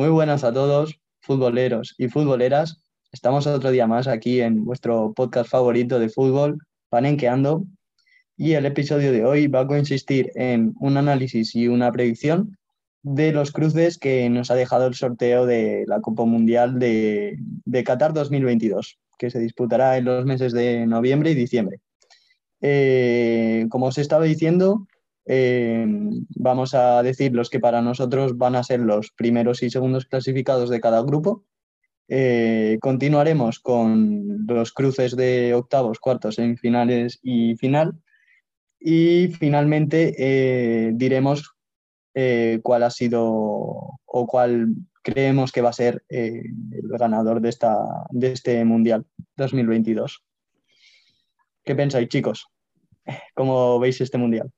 Muy buenas a todos, futboleros y futboleras. Estamos otro día más aquí en vuestro podcast favorito de fútbol, Panenqueando. Y el episodio de hoy va a consistir en un análisis y una predicción de los cruces que nos ha dejado el sorteo de la Copa Mundial de, Qatar 2022, que se disputará en los meses de noviembre y diciembre. Eh, como os estaba diciendo, eh, vamos a decir los que para nosotros van a ser los primeros y segundos clasificados de cada grupo. Eh, continuaremos con los cruces de octavos, cuartos, semifinales y final. Y finalmente eh, diremos cuál ha sido o cuál creemos que va a ser el ganador de, esta, de este Mundial 2022. ¿Qué pensáis, chicos? ¿Cómo veis este Mundial?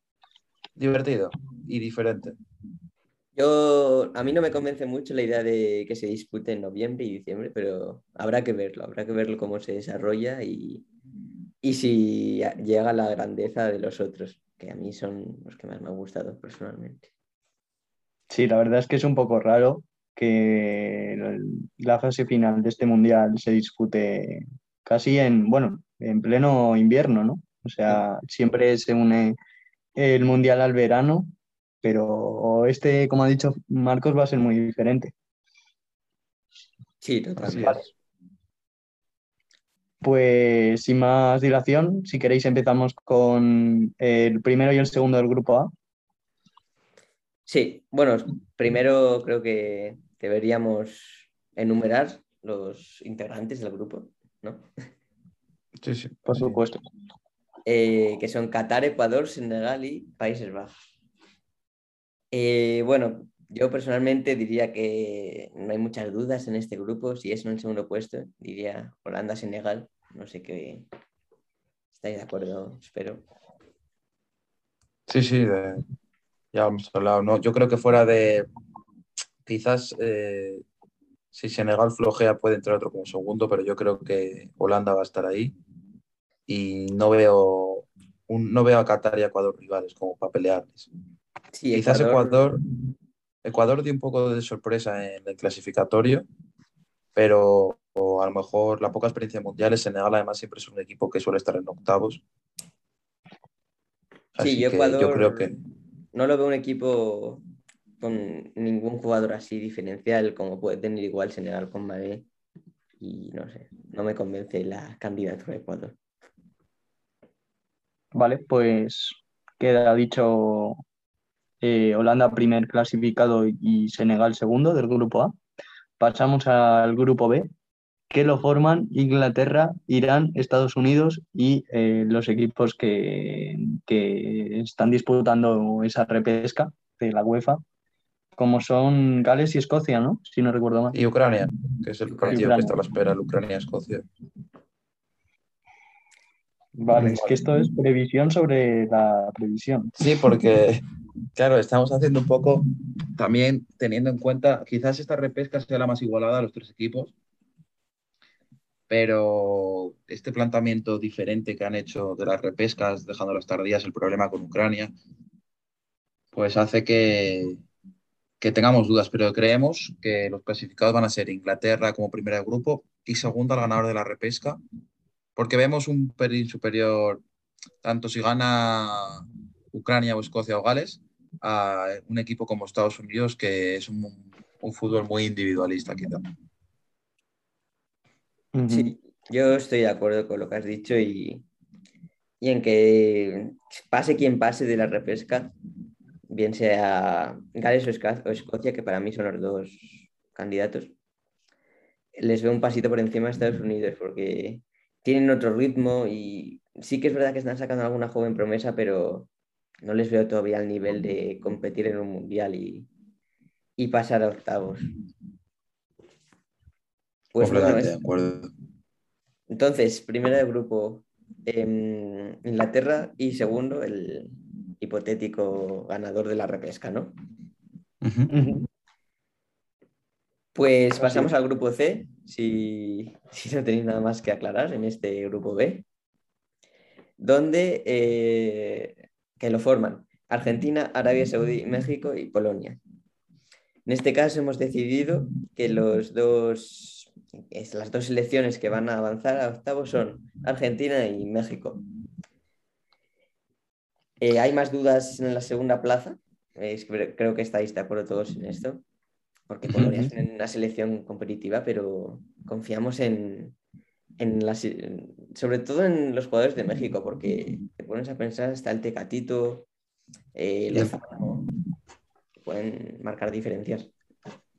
Divertido y diferente. Yo, a mí no me convence mucho la idea de que se dispute en noviembre y diciembre, pero habrá que verlo, habrá que verlo cómo se desarrolla y, y si llega la grandeza de los otros, que a mí son los que más me han gustado personalmente. Sí, la verdad es que es un poco raro que la fase final de este mundial se dispute casi en, bueno, en pleno invierno, ¿no? O sea, siempre se une el Mundial al verano, pero este, como ha dicho Marcos, va a ser muy diferente. Sí, totalmente. Pues sin más dilación, si queréis empezamos con el primero y el segundo del grupo A. Sí, bueno, primero creo que deberíamos enumerar los integrantes del grupo, ¿no? Sí, sí, por supuesto. Eh, que son Qatar, Ecuador, Senegal y Países Bajos. Eh, bueno, yo personalmente diría que no hay muchas dudas en este grupo. Si es en el segundo puesto, diría Holanda-Senegal. No sé qué. ¿Estáis de acuerdo? Espero. Sí, sí, ya hemos hablado. ¿no? Yo creo que fuera de. Quizás eh, si Senegal flojea puede entrar otro como segundo, pero yo creo que Holanda va a estar ahí y no veo, un, no veo a Qatar y a Ecuador rivales como para pelearles. Quizás Ecuador... Ecuador, dio un poco de sorpresa en el clasificatorio, pero a lo mejor la poca experiencia mundial, Senegal además siempre es un equipo que suele estar en octavos. sí, yo, Ecuador creo que... No lo veo un equipo con ningún jugador así diferencial como puede tener igual Senegal con Madrid y no sé, no me convence la candidatura de Ecuador. Vale, pues queda dicho eh, Holanda primer clasificado y Senegal segundo del grupo A. Pasamos al grupo B, que lo forman Inglaterra, Irán, Estados Unidos y eh, los equipos que, que, están disputando esa repesca de la UEFA, como son Gales y Escocia, ¿no? Si no recuerdo mal. Y Ucrania, que es el partido que está a la espera, Ucrania-Escocia. Vale, es que esto es previsión sobre la previsión. Sí, porque, claro, estamos haciendo un poco también teniendo en cuenta, quizás esta repesca sea la más igualada a los tres equipos, pero este planteamiento diferente que han hecho de las repescas, dejando las tardías, el problema con Ucrania, pues hace que, que tengamos dudas, pero creemos que los clasificados van a ser Inglaterra como primera de grupo y segunda al ganador de la repesca porque vemos un pelín superior, tanto si gana Ucrania o Escocia o Gales, a un equipo como Estados Unidos, que es un, fútbol muy individualista, quizá. Sí, yo estoy de acuerdo con lo que has dicho y, y en que pase quien pase de la repesca, bien sea Gales o Escocia, que para mí son los dos candidatos, les veo un pasito por encima de Estados Unidos, porque tienen otro ritmo y sí que es verdad que están sacando alguna joven promesa, pero no les veo todavía al nivel de competir en un mundial y, pasar a octavos. Pues de acuerdo. Entonces, primero de grupo em, Inglaterra y segundo el hipotético ganador de la repesca, ¿no? Pues pasamos al grupo C, si, no tenéis nada más que aclarar en este grupo B, donde eh, que lo forman Argentina, Arabia Saudí, México y Polonia. En este caso hemos decidido que los dos, las dos selecciones que van a avanzar a octavos son Argentina y México. Eh, ¿Hay más dudas en la segunda plaza? creo que estáis de acuerdo todos en esto, porque Polonia es una selección competitiva, pero confiamos en, sobre todo en los jugadores de México, porque te pones a pensar, está el Tecatito, eh, que pueden marcar diferencias.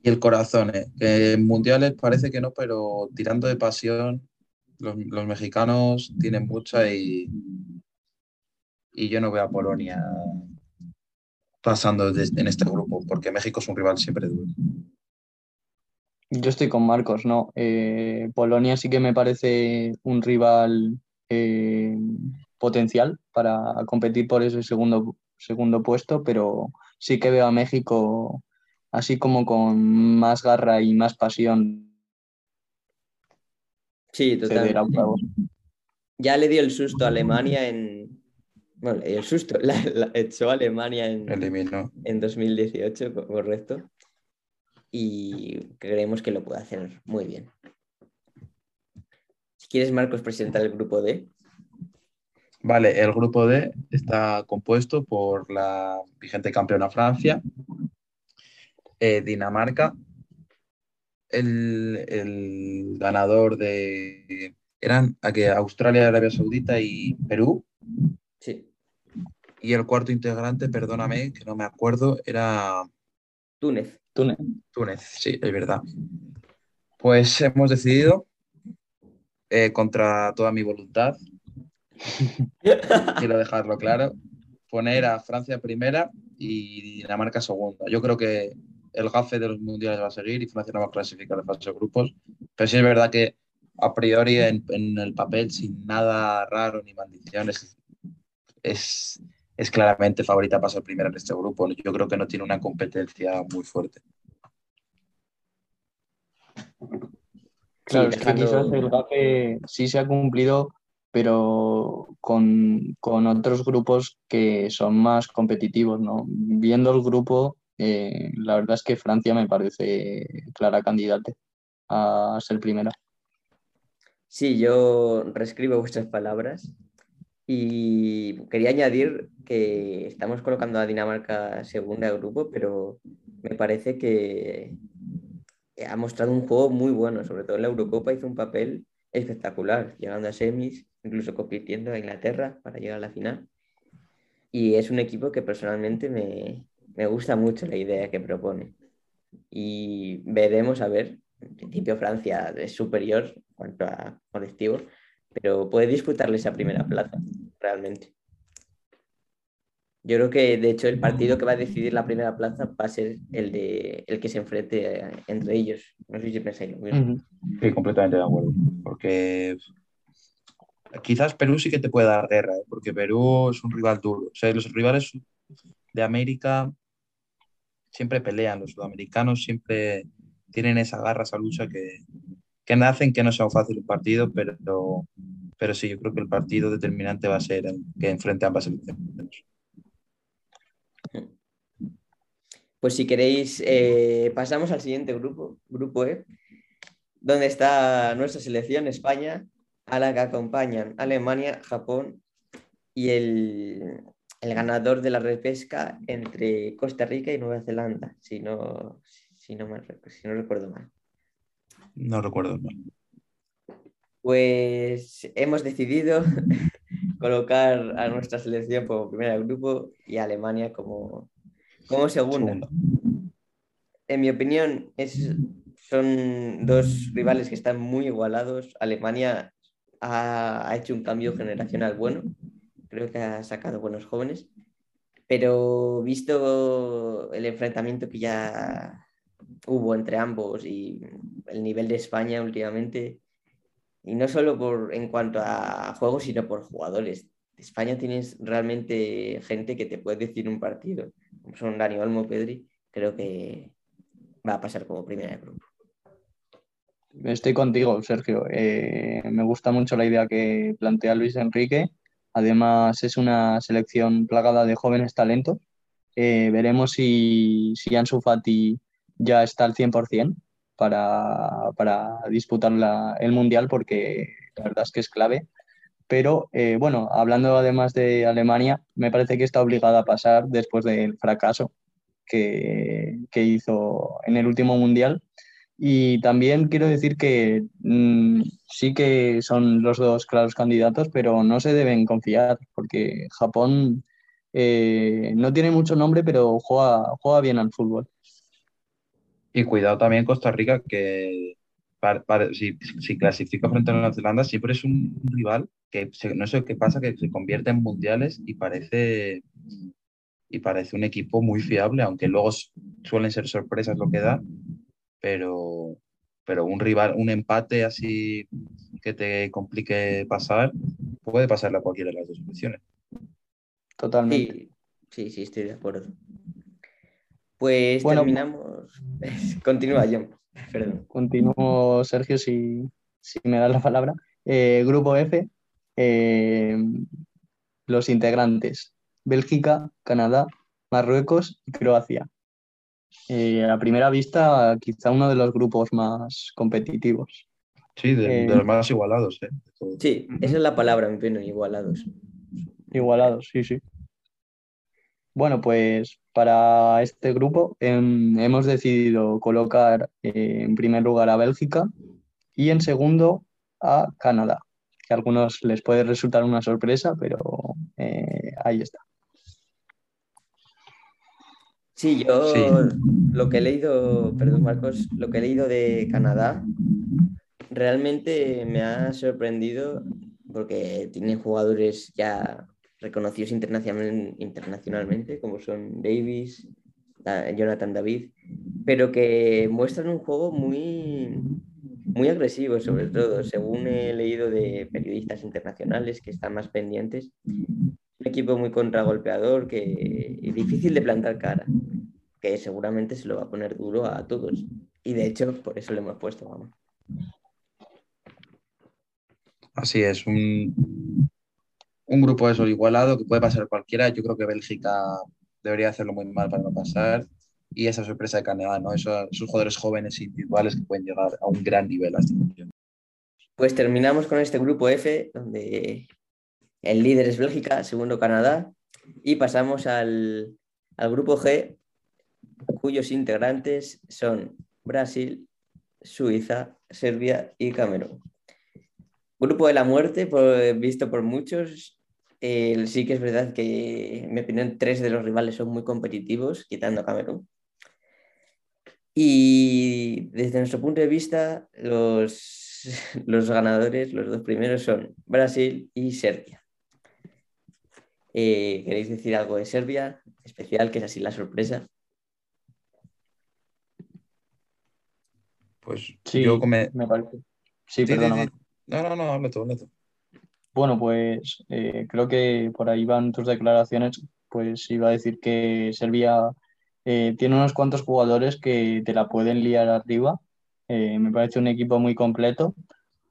Y el corazón, ¿eh? que en mundiales parece que no, pero tirando de pasión, los, mexicanos tienen mucha y, y yo no veo a Polonia pasando en este grupo, porque México es un rival siempre duro. Yo estoy con Marcos, ¿no? Eh, Polonia sí que me parece un rival eh, potencial para competir por ese segundo, segundo puesto, pero sí que veo a México así como con más garra y más pasión. Sí, totalmente. Ya le dio el susto a Alemania en, bueno, el susto, la, echó Alemania en, en 2018, correcto. Y creemos que lo puede hacer muy bien. Si quieres, Marcos, presentar el grupo D. Vale, el grupo D está compuesto por la vigente campeona Francia, eh, Dinamarca, el, el, ganador de. Eran Australia, Arabia Saudita y Perú. Sí. Y el cuarto integrante, perdóname, que no me acuerdo, era... Túnez. Túnez. Túnez, sí, es verdad. Pues hemos decidido, eh, contra toda mi voluntad, quiero dejarlo claro, poner a Francia primera y Dinamarca segunda. Yo creo que el gafe de los mundiales va a seguir y Francia no va a clasificar de fase de grupos, pero sí es verdad que a priori en, en el papel, sin nada raro ni maldiciones, es, es claramente favorita para ser primera en este grupo. Yo creo que no tiene una competencia muy fuerte. Claro, es que quizás el GAFE sí se ha cumplido, pero con, otros grupos que son más competitivos, ¿no? Viendo el grupo, eh, la verdad es que Francia me parece clara candidata a ser primera. Sí, yo reescribo vuestras palabras. Y quería añadir que estamos colocando a Dinamarca segunda de grupo, pero me parece que ha mostrado un juego muy bueno, sobre todo en la Eurocopa hizo un papel espectacular, llegando a semis, incluso compitiendo a Inglaterra para llegar a la final. Y es un equipo que personalmente me, me gusta mucho la idea que propone. Y veremos a ver, en principio Francia es superior en cuanto a colectivo, pero puede disputarle esa primera plaza, realmente. Yo creo que, de hecho, el partido que va a decidir la primera plaza va a ser el, de, el que se enfrente entre ellos. No sé si pensáis lo mismo. Sí, completamente de acuerdo. Porque quizás Perú sí que te puede dar guerra, ¿eh? porque Perú es un rival duro. O sea, los rivales de América siempre pelean, los sudamericanos siempre tienen esa garra, esa lucha que, que hacen que no sea fácil el partido, pero, pero sí, yo creo que el partido determinante va a ser el que enfrente ambas selecciones. Pues si queréis, eh, pasamos al siguiente grupo, grupo E, donde está nuestra selección, España, a la que acompañan Alemania, Japón y el, ganador de la repesca entre Costa Rica y Nueva Zelanda, si no, si no, si no recuerdo mal. No recuerdo. Pues hemos decidido colocar a nuestra selección como primer grupo y a Alemania como, como segunda. En mi opinión, es, son dos rivales que están muy igualados. Alemania ha, ha hecho un cambio generacional bueno, creo que ha sacado buenos jóvenes, pero visto el enfrentamiento que ya hubo entre ambos y el nivel de España últimamente, y no solo por, en cuanto a juegos, sino por jugadores. España tienes realmente gente que te puede decir un partido, como son Dani Olmo, Pedri, creo que va a pasar como primera de grupo. Estoy contigo, Sergio. Eh, me gusta mucho la idea que plantea Luis Enrique. Además, es una selección plagada de jóvenes talentos. Eh, veremos si, si Ansu Fati ya está al 100% para, para disputar el Mundial porque la verdad es que es clave. Pero eh, bueno, hablando además de Alemania, me parece que está obligada a pasar después del fracaso que, que hizo en el último Mundial. Y también quiero decir que mm, sí que son los dos claros candidatos, pero no se deben confiar, porque Japón eh, no tiene mucho nombre, pero juega, juega bien al fútbol. Y cuidado también Costa Rica, que si, si, clasifica frente a Nueva Zelanda, siempre es un rival que no sé qué pasa, que se convierte en mundiales y parece, y parece un equipo muy fiable, aunque luego suelen ser sorpresas lo que da, pero, pero un rival, un empate así que te complique pasar, puede pasarle a cualquiera de las dos opciones. Totalmente. Sí, sí, estoy de acuerdo. Pues terminamos. Continúa, John. Perdón. Continúo, Sergio, si, me das la palabra. Eh, grupo F, eh, los integrantes: Bélgica, Canadá, Marruecos y Croacia. Eh, a primera vista, quizá uno de los grupos más competitivos. Sí, de, los más igualados. Sí, esa es la palabra, mi opinión, igualados. Igualados, sí, sí. Bueno, pues para este grupo em, hemos decidido colocar eh, en primer lugar a Bélgica y en segundo a Canadá, que a algunos les puede resultar una sorpresa, pero eh, ahí está. Sí, yo lo que he leído, perdón Marcos, lo que he leído de Canadá realmente me ha sorprendido porque tienen jugadores ya reconocidos internacionalmente, como son Davis, Jonathan David, pero que muestran un juego muy, muy agresivo, sobre todo, según he leído de periodistas internacionales que están más pendientes. Un equipo muy contragolpeador, que difícil de plantar cara, que seguramente se lo va a poner duro a todos. Y de hecho, por eso lo hemos puesto, vamos. Así es, un, un grupo eso igualado que puede pasar cualquiera. Yo creo que Bélgica debería hacerlo muy mal para no pasar. Y esa sorpresa de Canadá, ¿no? Esos, jugadores jóvenes individuales que pueden llegar a un gran nivel a esta Pues terminamos con este grupo F, donde el líder es Bélgica, segundo Canadá, y pasamos al, al grupo G, cuyos integrantes son Brasil, Suiza, Serbia y Camerún. Grupo de la muerte, visto por muchos. sí que es verdad que, en mi opinión, tres de los rivales son muy competitivos, quitando a Camerún. Y desde nuestro punto de vista, los, los ganadores, los dos primeros son Brasil y Serbia. Eh, ¿Queréis decir algo de Serbia especial, que es así la sorpresa? Pues sí, yo me parece. Sí, perdón. No, no, no, habla tú, Bueno, pues eh, creo que por ahí van tus declaraciones. Pues iba a decir que Serbia eh, tiene unos cuantos jugadores que te la pueden liar arriba. Eh, me parece un equipo muy completo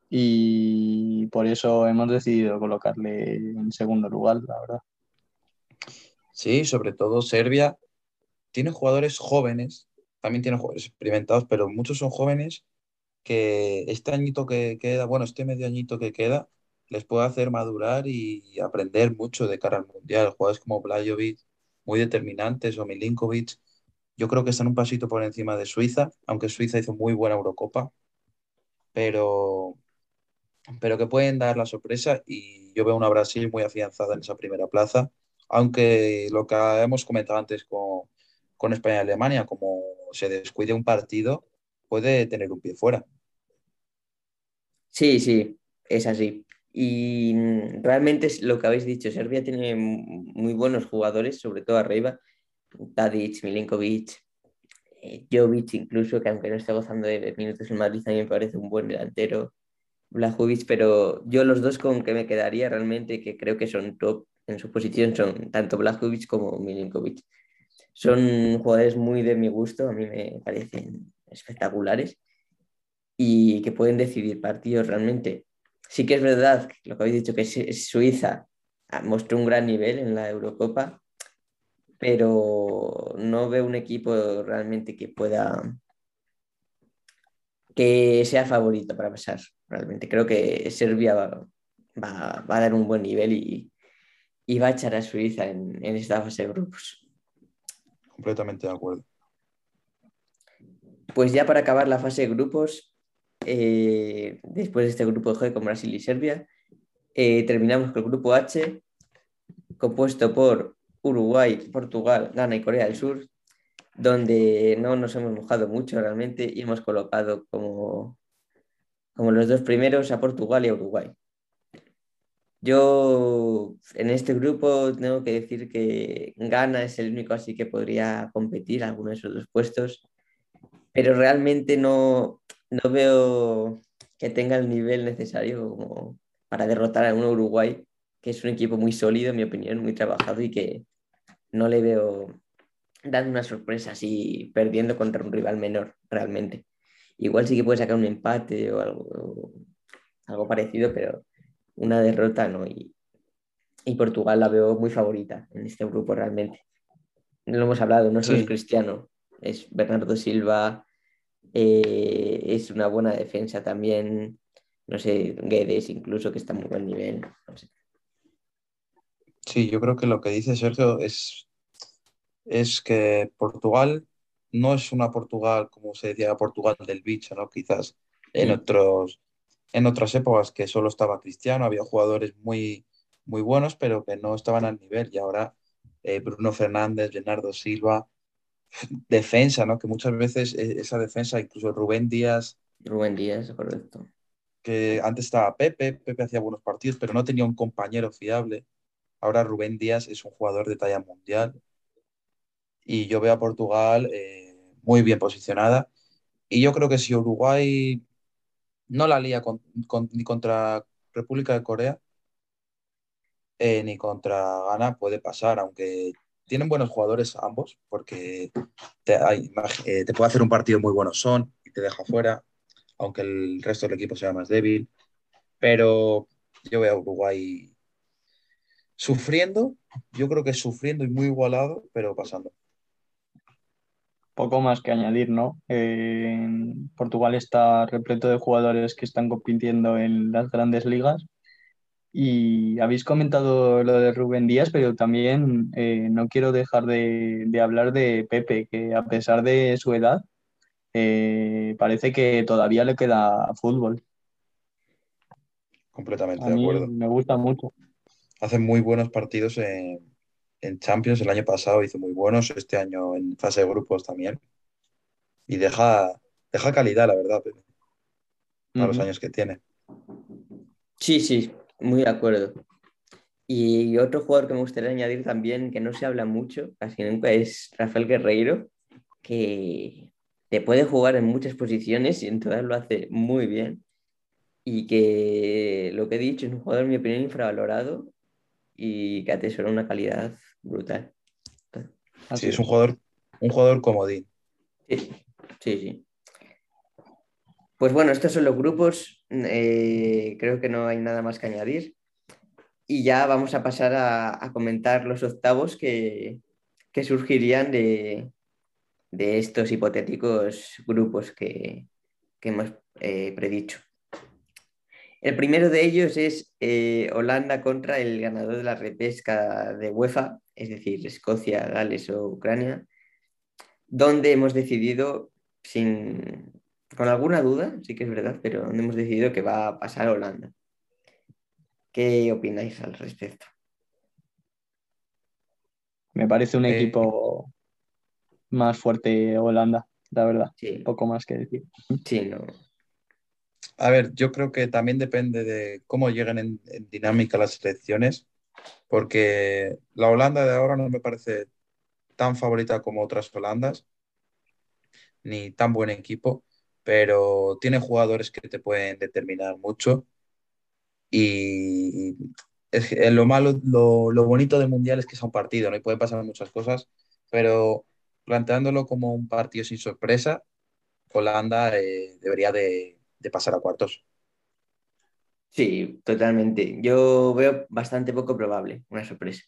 y por eso hemos decidido colocarle en segundo lugar, la verdad. Sí, sobre todo Serbia tiene jugadores jóvenes, también tiene jugadores experimentados, pero muchos son jóvenes que este añito que queda, bueno, este medio añito que queda, les puede hacer madurar y aprender mucho de cara al Mundial. Jugadores como Blajovic, muy determinantes, o Milinkovic, yo creo que están un pasito por encima de Suiza, aunque Suiza hizo muy buena Eurocopa, pero, pero que pueden dar la sorpresa y yo veo una Brasil muy afianzada en esa primera plaza, aunque lo que hemos comentado antes con, con España y Alemania, como se descuide un partido, puede tener un pie fuera. Sí, sí, es así. Y mm, realmente es lo que habéis dicho, Serbia tiene muy buenos jugadores, sobre todo arriba, Tadic, Milinkovic, eh, Jovic incluso, que aunque no esté gozando de minutos en Madrid, también parece un buen delantero, Blajovic, pero yo los dos con que me quedaría realmente, que creo que son top en su posición, son tanto Blajovic como Milinkovic. Son jugadores muy de mi gusto, a mí me parecen espectaculares y que pueden decidir partidos realmente. Sí que es verdad lo que habéis dicho, que Suiza mostró un gran nivel en la Eurocopa, pero no veo un equipo realmente que pueda que sea favorito para pasar. Realmente creo que Serbia va, a dar un buen nivel y, va a echar a Suiza en, esta fase de grupos. Completamente de acuerdo. Pues ya para acabar la fase de grupos, eh, después de este grupo G con Brasil y Serbia, eh, terminamos con el grupo H, compuesto por Uruguay, Portugal, Ghana y Corea del Sur, donde no nos hemos mojado mucho realmente y hemos colocado como, como los dos primeros a Portugal y a Uruguay. Yo en este grupo tengo que decir que Ghana es el único así que podría competir alguno de esos dos puestos, pero realmente no, no veo que tenga el nivel necesario como para derrotar a un Uruguay, que es un equipo muy sólido, en mi opinión, muy trabajado y que no le veo dando una sorpresa así, perdiendo contra un rival menor, realmente. Igual sí que puede sacar un empate o algo, algo parecido, pero una derrota no. Y, Portugal la veo muy favorita en este grupo realmente. No lo hemos hablado, no solo es Cristiano, es Bernardo Silva, eh, es una buena defensa también, no sé, Guedes incluso que está muy buen nivel. Sí, yo creo que lo que dice Sergio es es que Portugal no es una Portugal, como se decía, Portugal del bicho, ¿no? Quizás en, otros, en otras épocas que solo estaba Cristiano, había jugadores muy, muy buenos, pero que no estaban al nivel. Y ahora eh, Bruno Fernández, Leonardo Silva, defensa, ¿no? Que muchas veces e, esa defensa, incluso Rubén Díaz. Rubén Díaz, correcto. Que antes estaba Pepe, Pepe hacía buenos partidos, pero no tenía un compañero fiable. Ahora Rubén Díaz es un jugador de talla mundial y yo veo a Portugal eh, muy bien posicionada. Y yo creo que si Uruguay no la lía ni contra República de Corea eh, ni contra Ghana, puede pasar, aunque tienen buenos jugadores ambos, porque te, eh, te puede hacer un partido muy bueno Son y te deja fuera, aunque el resto del equipo sea más débil. Pero yo veo a Uruguay sufriendo, yo creo que sufriendo y muy igualado, pero pasando poco más que añadir, ¿no? Portugal está repleto de jugadores que están compitiendo en las grandes ligas. Y habéis comentado lo de Rubén Díaz, pero también eh, no quiero dejar de, hablar de Pepe, que a pesar de su edad, eh, parece que todavía le queda fútbol. Completamente de acuerdo. Me gusta mucho. Hace muy buenos partidos en, en Champions el año pasado hizo muy buenos, este año en fase de grupos también. Y deja, deja calidad, la verdad, a los años que tiene. Sí, sí, muy de acuerdo. Y otro jugador que me gustaría añadir también, que no se habla mucho, casi nunca, es Rafael Guerreiro, que te puede jugar en muchas posiciones y en todas lo hace muy bien. Y que lo que he dicho es un jugador, en mi opinión, infravalorado y que atesora una calidad brutal. sí, es un jugador, un jugador comodín. Sí, sí, sí. Pues bueno, estos son los grupos. Eh, creo que no hay nada más que añadir. Y ya vamos a pasar a, comentar los octavos que, surgirían de, estos hipotéticos grupos que, hemos eh, predicho. El primero de ellos es eh, Holanda contra el ganador de la repesca de UEFA, es decir, Escocia, Gales o Ucrania, donde hemos decidido, sin, con alguna duda, sí que es verdad, pero hemos decidido que va a pasar Holanda. ¿Qué opináis al respecto? Me parece un eh, equipo más fuerte Holanda, la verdad. Poco más que decir. Sí, no, a ver, yo creo que también depende de cómo lleguen en, dinámica las selecciones, porque la Holanda de ahora no me parece tan favorita como otras Holandas, ni tan buen equipo, pero tiene jugadores que te pueden determinar mucho. Y es, lo malo, lo, bonito del Mundial es que es un partido, ¿no? Y pueden pasar muchas cosas, pero planteándolo como un partido sin sorpresa, Holanda eh, debería de, de pasar a cuartos. Sí, totalmente. Yo veo bastante poco probable una sorpresa.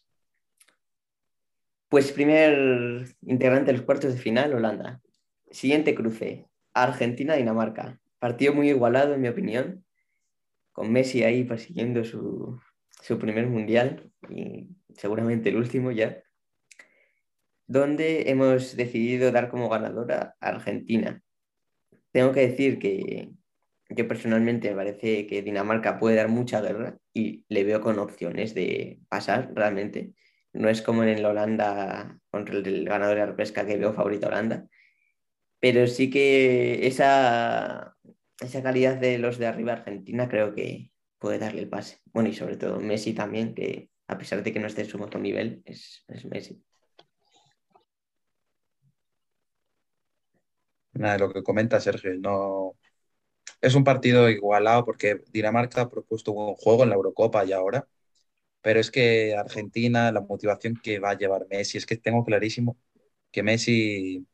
Pues primer integrante de los cuartos de final, Holanda. Siguiente cruce, Argentina-Dinamarca. Partido muy igualado, en mi opinión, con Messi ahí persiguiendo su, su primer mundial y seguramente el último ya, donde hemos decidido dar como ganadora a Argentina. Tengo que decir que yo personalmente me parece que Dinamarca puede dar mucha guerra y le veo con opciones de pasar realmente. No es como en el Holanda contra el ganador de la pesca que veo favorito a Holanda, pero sí que esa, esa calidad de los de arriba Argentina creo que puede darle el pase. Bueno, y sobre todo Messi también, que a pesar de que no esté en su mejor nivel, es, es Messi. Nada, lo que comenta Sergio, no, es un partido igualado porque Dinamarca ha propuesto un juego en la Eurocopa y ahora, pero es que Argentina, la motivación que va a llevar Messi, es que tengo clarísimo que Messi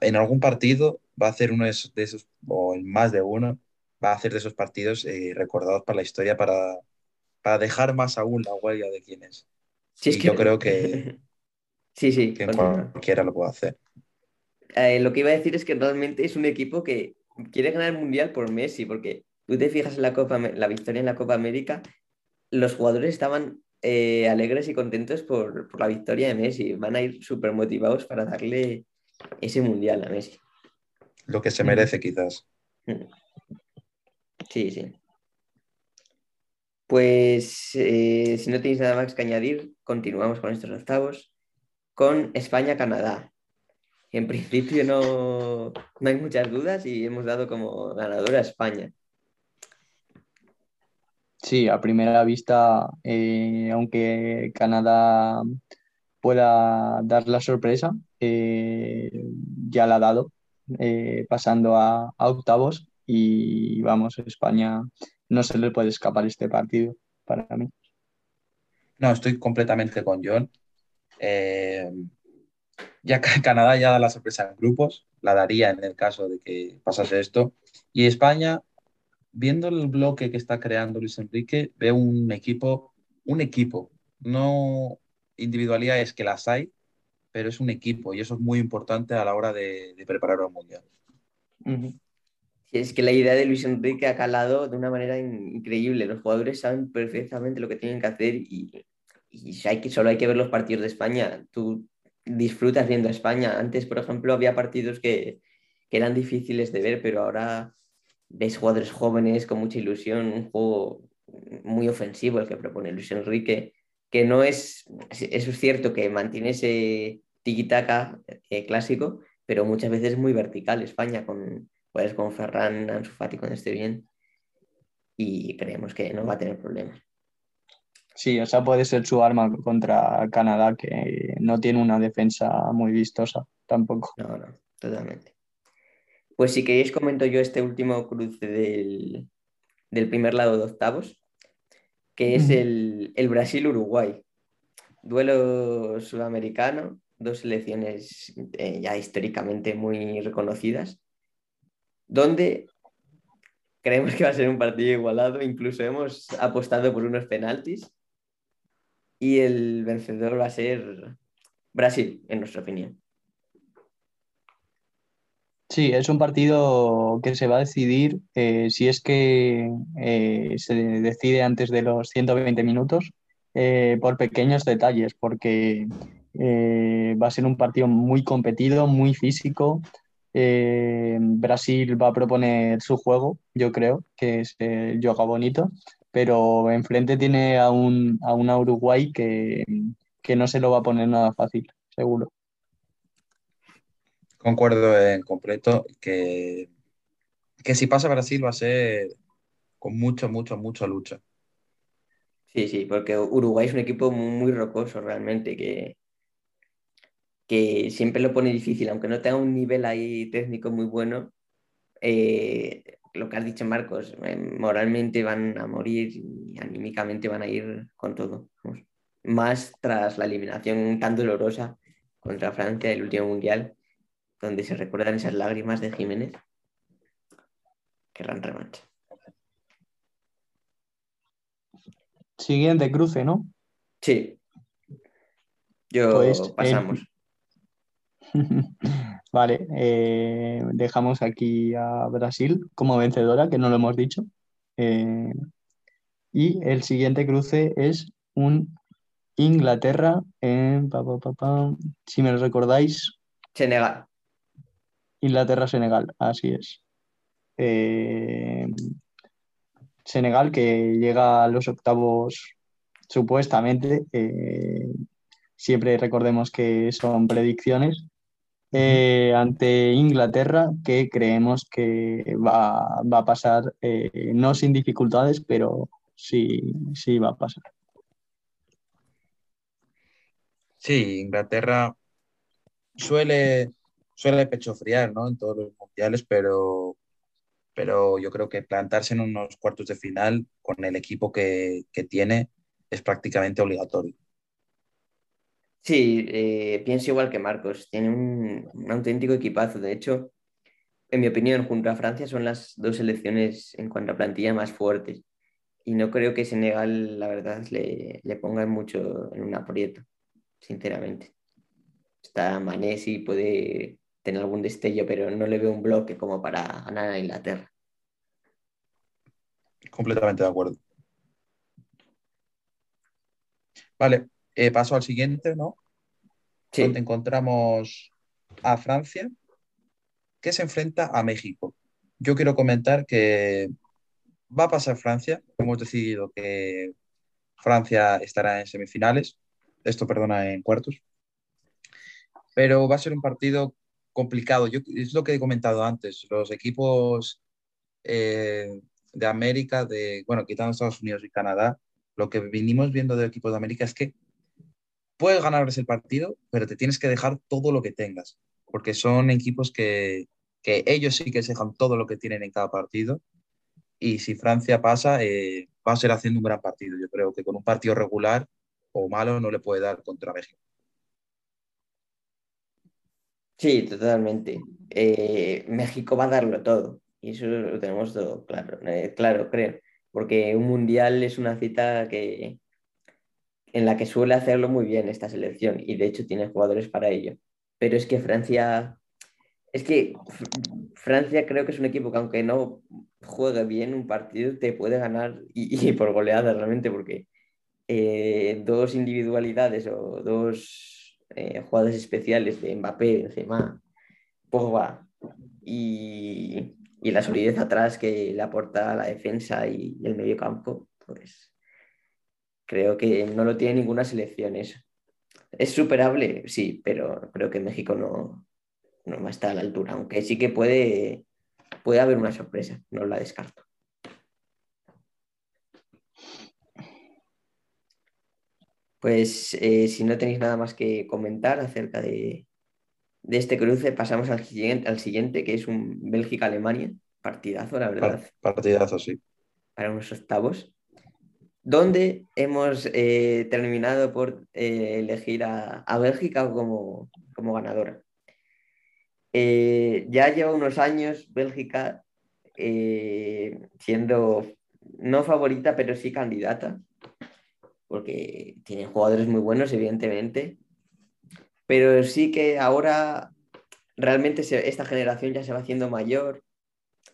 en algún partido va a hacer uno de esos, o en más de uno, va a hacer de esos partidos eh, recordados para la historia para, para dejar más aún la huella de quién es. Sí, es que... yo creo que, sí, sí, que cualquiera lo puede hacer. Eh, lo que iba a decir es que realmente es un equipo que quiere ganar el Mundial por Messi, porque tú te fijas en la, Copa, la victoria en la Copa América, los jugadores estaban eh, alegres y contentos por, por, la victoria de Messi, van a ir súper motivados para darle ese Mundial a Messi. Lo que se merece quizás. Sí, sí. Pues eh, si no tenéis nada más que añadir, continuamos con estos octavos con España-Canadá. En principio no, hay muchas dudas y hemos dado como ganadora a España. Sí, a primera vista, eh, aunque Canadá pueda dar la sorpresa, eh, ya la ha dado, eh, pasando a, octavos y vamos, España no se le puede escapar este partido para mí. No, estoy completamente con John. Ya Canadá ya da la sorpresa en grupos, la daría en el caso de que pasase esto. Y España, viendo el bloque que está creando Luis Enrique, veo un equipo, un equipo, no individualidades que las hay, pero es un equipo y eso es muy importante a la hora de, preparar un mundial. es que la idea de Luis Enrique ha calado de una manera increíble. Los jugadores saben perfectamente lo que tienen que hacer y, y que, solo hay que ver los partidos de España. Tú disfrutas viendo a España. Antes, por ejemplo, había partidos que, eran difíciles de ver, pero ahora ves jugadores jóvenes con mucha ilusión, un juego muy ofensivo el que propone Luis Enrique, que no es, eso es cierto que mantiene ese tiki-taka eh, clásico, pero muchas veces es muy vertical España, con jugadores como Ferran, Ansu Fati cuando esté bien, y creemos que no va a tener problemas. Sí, esa puede ser su arma contra Canadá, que no tiene una defensa muy vistosa tampoco. No, no, totalmente. Pues si queréis comento yo este último cruce del, primer lado de octavos, que es el, Brasil-Uruguay. Duelo sudamericano, dos selecciones eh, ya históricamente muy reconocidas, donde creemos que va a ser un partido igualado, incluso hemos apostado por unos penaltis y el vencedor va a ser Brasil, en nuestra opinión. Sí, es un partido que se va a decidir eh, si es que eh, se decide antes de los 120 minutos eh, por pequeños detalles, porque va a ser un partido muy competido, muy físico. Brasil va a proponer su juego, yo creo, que es el yoga bonito, pero enfrente tiene a, un, a una Uruguay que, no se lo va a poner nada fácil, seguro. Concuerdo en completo que, que si pasa Brasil va a ser con mucha, mucha, mucha lucha. Sí, sí, porque Uruguay es un equipo muy rocoso realmente, que, que siempre lo pone difícil, aunque no tenga un nivel ahí técnico muy bueno, eh, lo que has dicho, Marcos, eh, moralmente van a morir y anímicamente van a ir con todo. Más tras la eliminación tan dolorosa contra Francia del último mundial, donde se recuerdan esas lágrimas de Jiménez. Querrán revancha. Siguiente cruce, ¿no? Sí. Yo Pues, eh, pasamos. Vale, eh, dejamos aquí a Brasil como vencedora, que no lo hemos dicho. Eh, y el siguiente cruce es un Inglaterra, en, pa, pa, pa, pa, si me lo recordáis, Senegal. Inglaterra-Senegal, así es. Eh, Senegal que llega a los octavos supuestamente, eh, siempre recordemos que son predicciones, eh, ante Inglaterra que creemos que va, va a pasar, no sin dificultades, pero sí, sí va a pasar. Sí, Inglaterra suele, suele pechofriar, ¿no? En todos los mundiales, pero, pero yo creo que plantarse en unos cuartos de final con el equipo que, que tiene es prácticamente obligatorio. Sí, eh, pienso igual que Marcos. Tiene un, un auténtico equipazo. De hecho, en mi opinión, junto a Francia son las dos selecciones en cuanto a plantilla más fuertes. Y no creo que Senegal, la verdad, le, le ponga mucho en un aprieto, sinceramente. Está Mané, sí puede tener algún destello, pero no le veo un bloque como para ganar a Inglaterra. Completamente de acuerdo. Vale, eh, paso al siguiente, ¿no? Sí, Donde encontramos a Francia, que se enfrenta a México. Yo quiero comentar que va a pasar Francia. Hemos decidido que Francia estará en semifinales, esto, perdona, en cuartos, pero va a ser un partido complicado. Yo, es lo que he comentado antes, los equipos eh, de América, de, bueno, quitando Estados Unidos y Canadá, lo que vinimos viendo de equipos de América es que puedes ganarles el partido, pero te tienes que dejar todo lo que tengas, porque son equipos que, que ellos sí que se dejan todo lo que tienen en cada partido. Y si Francia pasa, eh, va a ser haciendo un gran partido. Yo creo que con un partido regular o malo no le puede dar contra México. Sí, totalmente. Eh, México va a darlo todo. Y eso lo tenemos todo claro, eh, claro, creo. Porque un mundial es una cita que, en la que suele hacerlo muy bien esta selección y de hecho tiene jugadores para ello. Pero es que Francia, es que Fr- Francia creo que es un equipo que aunque no juegue bien un partido, te puede ganar y, y por goleada realmente, porque eh, dos individualidades o dos eh, especiales de Mbappé, Benzema, Pogba y, y la solidez atrás que le aporta la defensa y, el medio campo, pues creo que no lo tiene ninguna selección eso. Es superable, sí, pero creo que México no, no va a a la altura, aunque sí que puede, puede haber una sorpresa, no la descarto. Pues eh, si no tenéis nada más que comentar acerca de, de este cruce, pasamos al siguiente, al siguiente, que es un Bélgica-Alemania. Partidazo, la verdad, Par- Partidazo, sí. para unos octavos. Donde hemos eh, terminado por eh, elegir a, a Bélgica como, como ganadora. Ya lleva unos años Bélgica siendo no favorita, pero sí candidata, porque tiene jugadores muy buenos, evidentemente, pero sí que ahora realmente se- esta generación ya se va haciendo mayor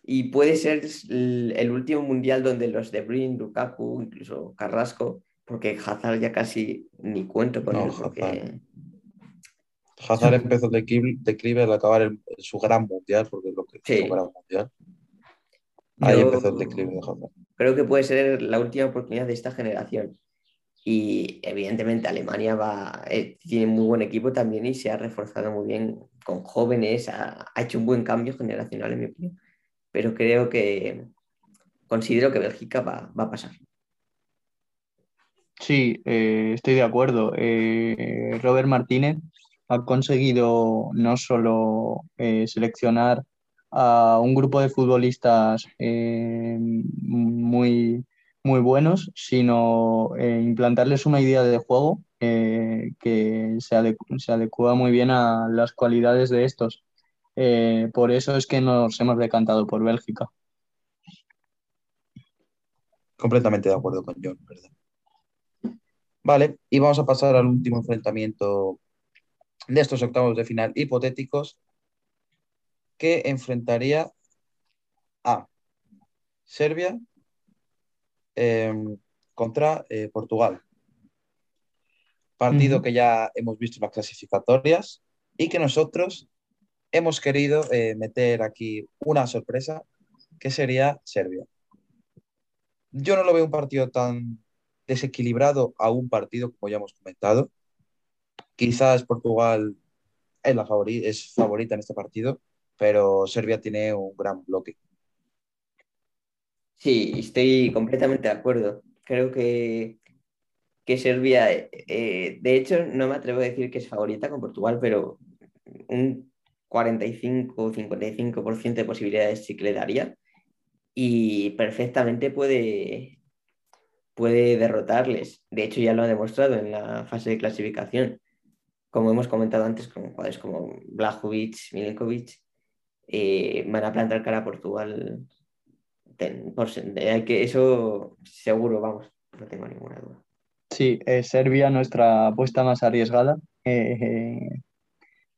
y puede ser el, el último mundial donde los de Bruyne, Lukaku, incluso Carrasco, porque Hazard ya casi ni cuento con No, él, porque Hazard. Hazard empezó el declive, al acabar el- su gran mundial, porque es lo que Sí. un gran mundial. Ahí Yo- empezó el declive de Hazard. creo que puede ser la última oportunidad de esta generación. Y evidentemente Alemania va, eh, tiene muy buen equipo también y se ha reforzado muy bien con jóvenes, ha, hecho un buen cambio generacional en mi opinión. Pero creo que considero que Bélgica va, va a pasar. Sí, eh, estoy de acuerdo. Eh, Robert Martínez ha conseguido no solo seleccionar a un grupo de futbolistas muy, muy buenos, sino eh, implantarles una idea de juego eh, que se, adecu- se adecua muy bien a las cualidades de estos. Eh, por eso es que nos hemos decantado por Bélgica. Completamente de acuerdo con John, ¿verdad? Vale, y vamos a pasar al último enfrentamiento de estos octavos de final hipotéticos que enfrentaría a Serbia contra eh, Portugal. Partido que ya hemos visto en las clasificatorias y que nosotros hemos querido eh, meter aquí una sorpresa que sería Serbia. Yo no lo veo un partido tan desequilibrado a un partido como ya hemos comentado. Quizás Portugal es, la favorita, es favorita en este partido, pero Serbia tiene un gran bloque. Sí, estoy completamente de acuerdo. Creo que, que Serbia, eh, de hecho, no me atrevo a decir que es favorita con Portugal, pero un 45 o 55% de posibilidades sí que le daría y perfectamente puede, puede derrotarles. De hecho, ya lo ha demostrado en la fase de clasificación. Como hemos comentado antes, con jugadores como Blajovic, Milinkovic, eh, van a plantar cara a Portugal. Hay que, eso seguro, vamos, no tengo ninguna duda. Sí, Serbia, nuestra apuesta más arriesgada. Eh,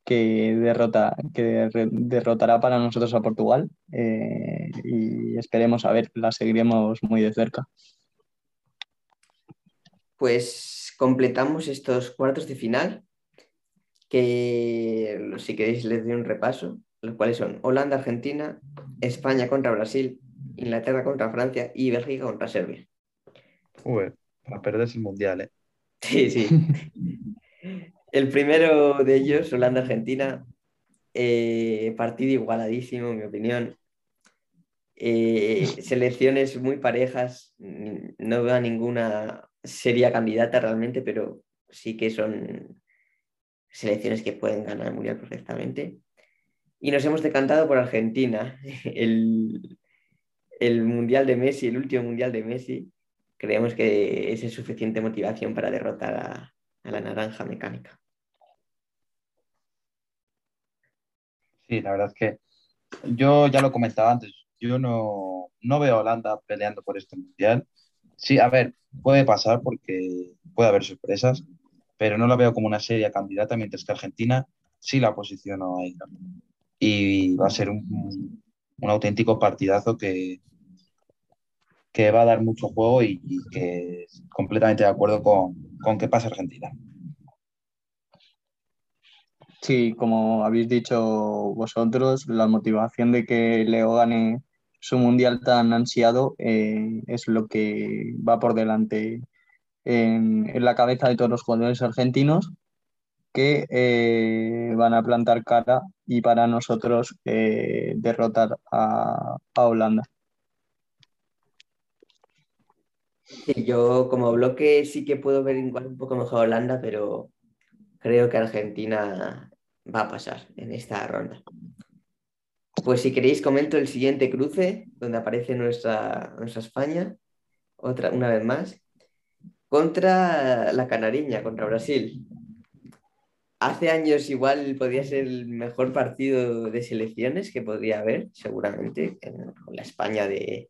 que, derrota, que derrotará para nosotros a Portugal eh, y esperemos a ver, la seguiremos muy de cerca. Pues completamos estos cuartos de final, que si queréis les doy un repaso, los cuales son Holanda, Argentina, España contra Brasil, Inglaterra contra Francia y Bélgica contra Serbia. Uy, para perderse el mundial, ¿eh? Sí, sí. El primero de ellos, Holanda-Argentina, eh, partido igualadísimo, en mi opinión. Eh, selecciones muy parejas, no veo a ninguna seria candidata realmente, pero sí que son selecciones que pueden ganar el Mundial perfectamente. Y nos hemos decantado por Argentina, el, el Mundial de Messi, el último Mundial de Messi. Creemos que es suficiente motivación para derrotar a, a la naranja mecánica. Sí, la verdad es que yo ya lo comentaba antes, yo no, no veo a Holanda peleando por este mundial. Sí, a ver, puede pasar porque puede haber sorpresas, pero no la veo como una seria candidata, mientras que Argentina sí la posiciono ahí. Y va a ser un, un auténtico partidazo que, que va a dar mucho juego y, que completamente de acuerdo con, con que pase Argentina. Sí, como habéis dicho vosotros, la motivación de que Leo gane su mundial tan ansiado eh, es lo que va por delante en, la cabeza de todos los jugadores argentinos que eh, van a plantar cara y para nosotros eh, derrotar a Holanda. yo como bloque sí que puedo ver igual un poco mejor Holanda, pero creo que Argentina va a pasar en esta ronda. Pues si queréis comento el siguiente cruce, donde aparece nuestra, nuestra España, otra, una vez más, contra la Canariña, contra Brasil. Hace años igual podría ser el mejor partido de selecciones que podría haber, seguramente, con la España de,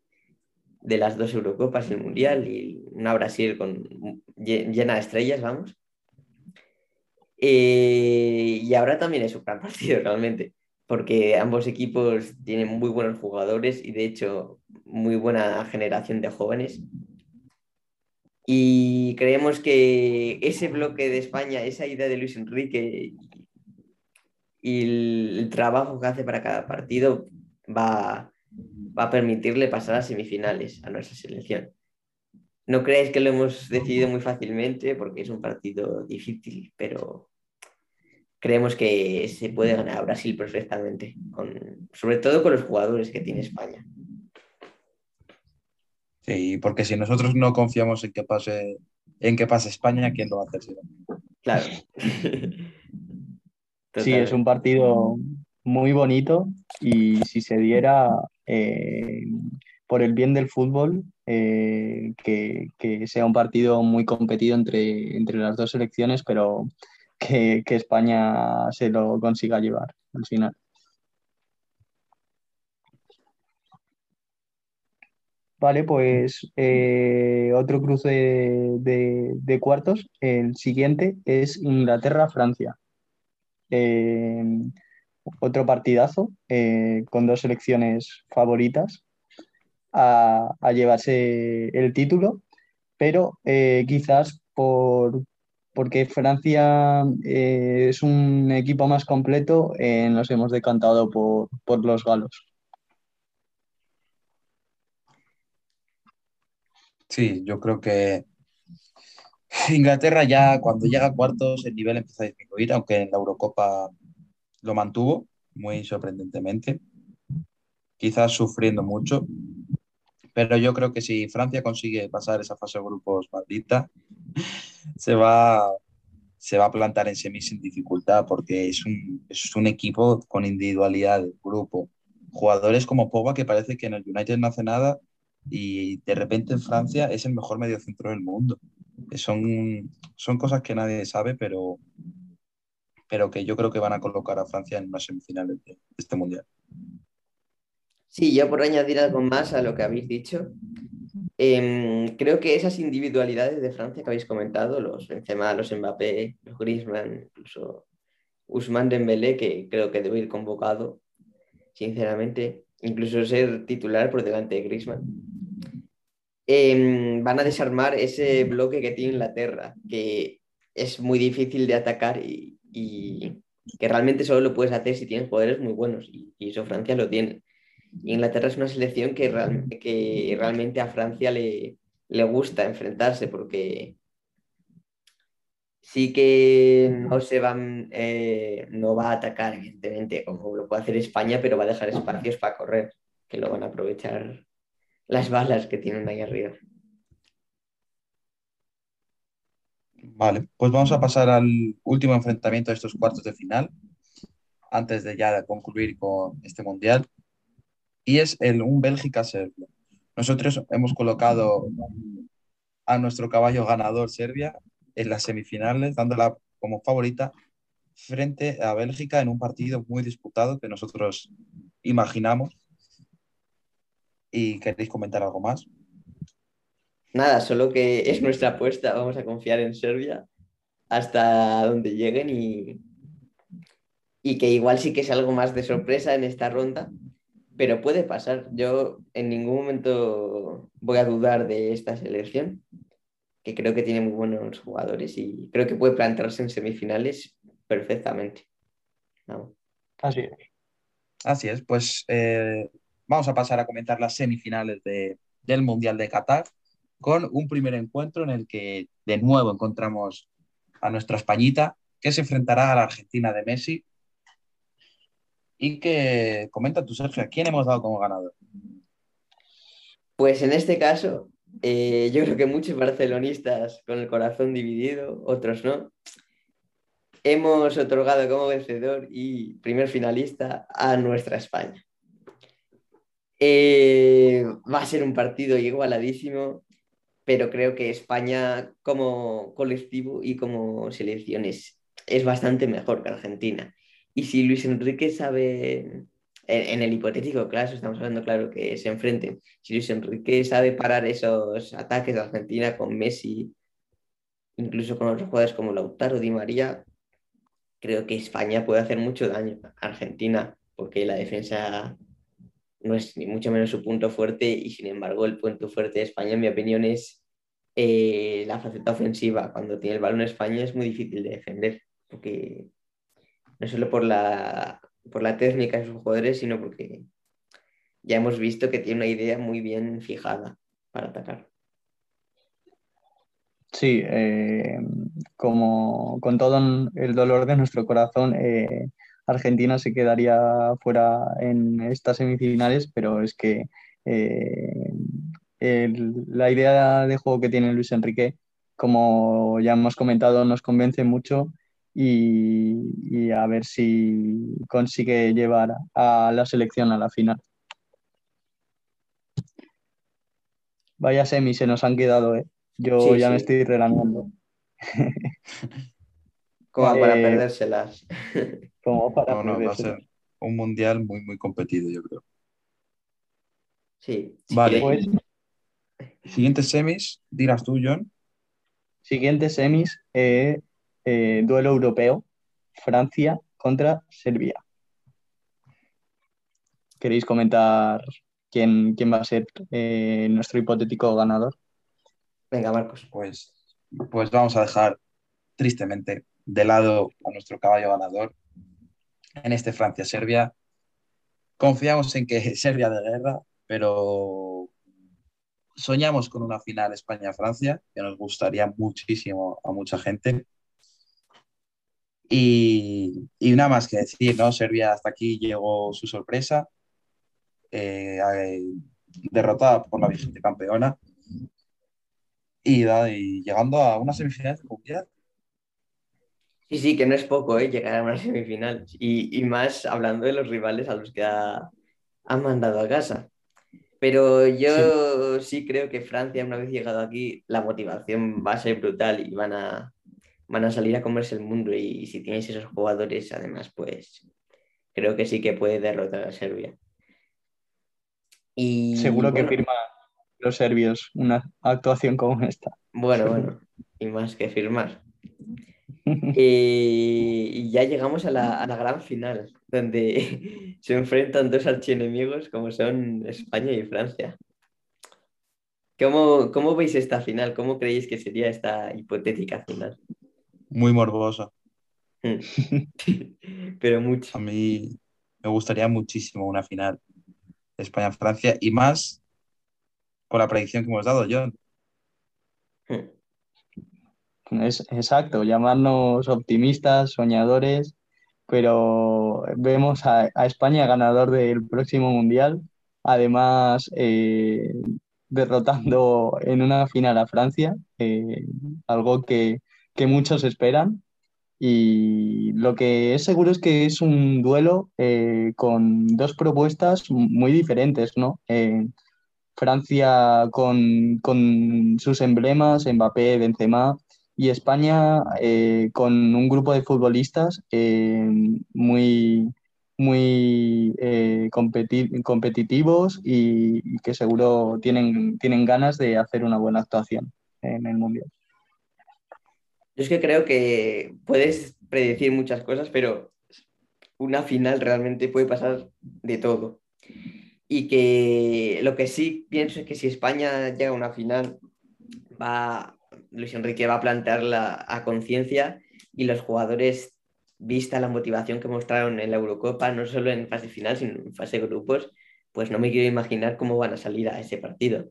de las dos Eurocopas, el Mundial y una Brasil con, llena de estrellas, vamos. Eh, y ahora también es un gran partido realmente, porque ambos equipos tienen muy buenos jugadores y de hecho muy buena generación de jóvenes. Y creemos que ese bloque de España, esa idea de Luis Enrique y el, trabajo que hace para cada partido va, va a permitirle pasar a semifinales a nuestra selección. No creáis que lo hemos decidido muy fácilmente porque es un partido difícil, pero creemos que se puede ganar a Brasil perfectamente, sobre todo con los jugadores que tiene España. Sí, porque si nosotros no confiamos en que pase, en que pase España, ¿quién lo va a hacer? Claro. sí, es un partido muy bonito y si se diera eh, por el bien del fútbol, eh, que, sea un partido muy competido entre, entre las dos selecciones, pero que, España se lo consiga llevar al final. Vale, pues eh, otro cruce de, cuartos. El siguiente es Inglaterra-Francia. Eh, otro partidazo eh, con dos selecciones favoritas a, a llevarse el título, pero eh, quizás por, porque Francia es un equipo más completo, nos hemos decantado por, por los galos. Sí, yo creo que Inglaterra ya cuando llega a cuartos el nivel empieza a disminuir, aunque en la Eurocopa lo mantuvo muy sorprendentemente, quizás sufriendo mucho, pero yo creo que si Francia consigue pasar esa fase de grupos maldita, se va, se va a plantar en semis sin dificultad porque es un, es un equipo con individualidad grupo. Jugadores como Pogba que parece que en el United no hace nada y de repente en Francia es el mejor mediocentro del mundo. Son, son cosas que nadie sabe, pero, pero que yo creo que van a colocar a Francia en unas semifinales de este mundial. Sí, yo por añadir algo más a lo que habéis dicho, eh, creo que esas individualidades de Francia que habéis comentado, los Benzema, los Mbappé, los Griezmann, incluso Ousmane Dembélé, que creo que debe ir convocado, sinceramente, incluso ser titular por delante de Griezmann, eh, van a desarmar ese bloque que tiene Inglaterra, que es muy difícil de atacar y, y que realmente solo lo puedes hacer si tienes poderes muy buenos, y, y eso Francia lo tiene. Inglaterra es una selección que, real, que realmente a Francia le, le, gusta enfrentarse porque sí que no se van, eh, no va a atacar, evidentemente, como lo puede hacer España, pero va a dejar espacios para correr, que lo van a aprovechar las balas que tienen ahí arriba. Vale, pues vamos a pasar al último enfrentamiento de estos cuartos de final, antes de ya concluir con este mundial y es el, un Bélgica-Serbia. Nosotros hemos colocado a nuestro caballo ganador Serbia en las semifinales, dándola como favorita frente a Bélgica en un partido muy disputado que nosotros imaginamos. ¿Y queréis comentar algo más? Nada, solo que es nuestra apuesta, vamos a confiar en Serbia hasta donde lleguen y, y que igual sí que es algo más de sorpresa en esta ronda, pero puede pasar. Yo en ningún momento voy a dudar de esta selección, que creo que tiene muy buenos jugadores y creo que puede plantarse en semifinales perfectamente. Vamos. Así es. Así es, pues eh, vamos a pasar a comentar las semifinales de, del Mundial de Qatar con un primer encuentro en el que de nuevo encontramos a nuestra Españita que se enfrentará a la Argentina de Messi y que comenta tú, Sergio, ¿a quién hemos dado como ganador? Pues en este caso, eh, yo creo que muchos barcelonistas con el corazón dividido, otros no, hemos otorgado como vencedor y primer finalista a nuestra España. Eh, va a ser un partido igualadísimo, pero creo que España como colectivo y como selección es, es bastante mejor que Argentina. Y si Luis Enrique sabe, en, el hipotético caso, estamos hablando claro que se enfrenten, si Luis Enrique sabe parar esos ataques de Argentina con Messi, incluso con otros jugadores como Lautaro, Di María, creo que España puede hacer mucho daño a Argentina, porque la defensa no es ni mucho menos su punto fuerte y sin embargo el punto fuerte de España, en mi opinión, es eh, la faceta ofensiva. Cuando tiene el balón España es muy difícil de defender, porque no solo por la, por la técnica de sus jugadores, sino porque ya hemos visto que tiene una idea muy bien fijada para atacar. Sí, eh, como con todo el dolor de nuestro corazón, eh, Argentina se quedaría fuera en estas semifinales, pero es que eh, la idea de juego que tiene Luis Enrique, como ya hemos comentado, nos convence mucho y, y, a ver si consigue llevar a la selección a la final. Vaya semi, se nos han quedado, ¿eh? Yo sí, ya sí. me estoy relamiendo. Como eh, para perdérselas. Como para no, no, va a ser un mundial muy, muy competido, yo creo. Sí. Vale. Pues, Siguientes semis, dirás tú, John. Siguientes semis, eh, eh, duelo europeo, Francia contra Serbia. ¿Queréis comentar quién, quién va a ser eh, nuestro hipotético ganador? Venga, Marcos. Pues, pues vamos a dejar tristemente de lado a nuestro caballo ganador en este Francia-Serbia. Confiamos en que Serbia de guerra, pero soñamos con una final España-Francia, que nos gustaría muchísimo a mucha gente. Y, y, nada más que decir, ¿no? Serbia hasta aquí llegó su sorpresa, eh, derrotada por la vigente campeona y, y, llegando a una semifinal mundial. Sí, sí, que no es poco ¿eh? llegar a una semifinal y, y, más hablando de los rivales a los que ha, ha mandado a casa. Pero yo sí. sí. creo que Francia, una vez llegado aquí, la motivación va a ser brutal y van a, van a salir a comerse el mundo. Y, si tienes esos jugadores, además, pues creo que sí que puede derrotar a Serbia. Y, Seguro bueno, que firma los serbios una actuación como esta. Bueno, bueno, y más que firmar. Eh, y ya llegamos a la, a la, gran final, donde se enfrentan dos archienemigos como son España y Francia. ¿Cómo, ¿Cómo, veis esta final? ¿Cómo creéis que sería esta hipotética final? Muy morbosa. Pero mucho. A mí me gustaría muchísimo una final España-Francia y más con la predicción que hemos dado, John. Es, exacto, llamarnos optimistas, soñadores, pero vemos a, a España ganador del próximo Mundial, además eh, derrotando en una final a Francia, eh, algo que, que, muchos esperan. Y lo que es seguro es que es un duelo eh, con dos propuestas muy diferentes, ¿no? Francia con, con sus emblemas, Mbappé, Benzema, y España eh, con un grupo de futbolistas eh, muy, muy eh, competi competitivos y, y, que seguro tienen, tienen ganas de hacer una buena actuación en el Mundial. Yo es que creo que puedes predecir muchas cosas, pero una final realmente puede pasar de todo. Y que lo que sí pienso es que si España llega a una final, va Luis Enrique va a plantearla a conciencia y los jugadores, vista la motivación que mostraron en la Eurocopa, no solo en fase final, sino en fase de grupos, pues no me quiero imaginar cómo van a salir a ese partido.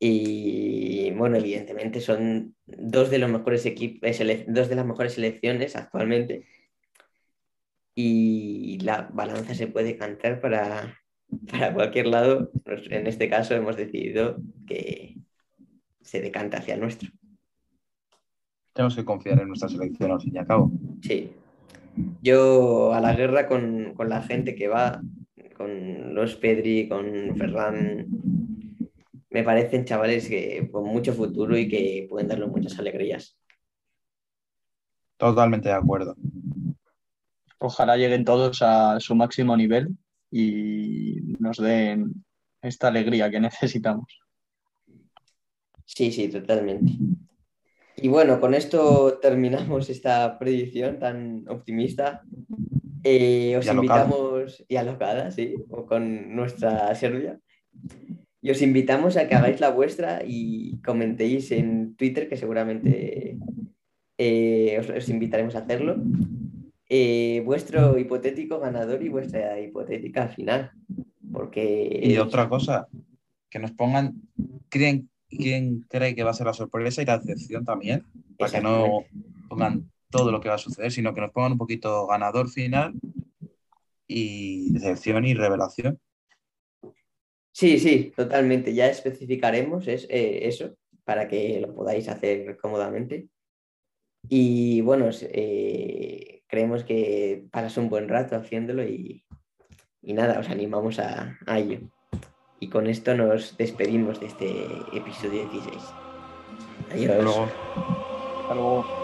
Y bueno, evidentemente son dos de los mejores equipos, dos de las mejores selecciones actualmente. Y la balanza se puede cantar para, para cualquier lado. En este caso hemos decidido que, se decanta hacia el nuestro. Tenemos que confiar en nuestra selección al fin y al cabo. Sí. Yo a la guerra con, con la gente que va, con los Pedri, con Ferran, me parecen chavales que con mucho futuro y que pueden darle muchas alegrías. Totalmente de acuerdo. Ojalá lleguen todos a su máximo nivel y nos den esta alegría que necesitamos. Sí, sí, totalmente. Y bueno, con esto terminamos esta predicción tan optimista. Eh, os y invitamos, y alocada, sí, con nuestra Serbia. Y os invitamos a que hagáis la vuestra y comentéis en Twitter, que seguramente eh, os, os, invitaremos a hacerlo, eh, vuestro hipotético ganador y vuestra hipotética final. Porque... Y otra cosa, que nos pongan, creen quién cree que va a ser la sorpresa y la decepción también, para que no pongan todo lo que va a suceder, sino que nos pongan un poquito ganador final y decepción y revelación. Sí, sí, totalmente. Ya especificaremos es, eh, eso para que lo podáis hacer cómodamente. Y bueno, eh, creemos que pasas un buen rato haciéndolo y, y nada, os animamos a, a ello. Y con esto nos despedimos de este episodio 16. Adiós. Hasta luego. Hasta luego.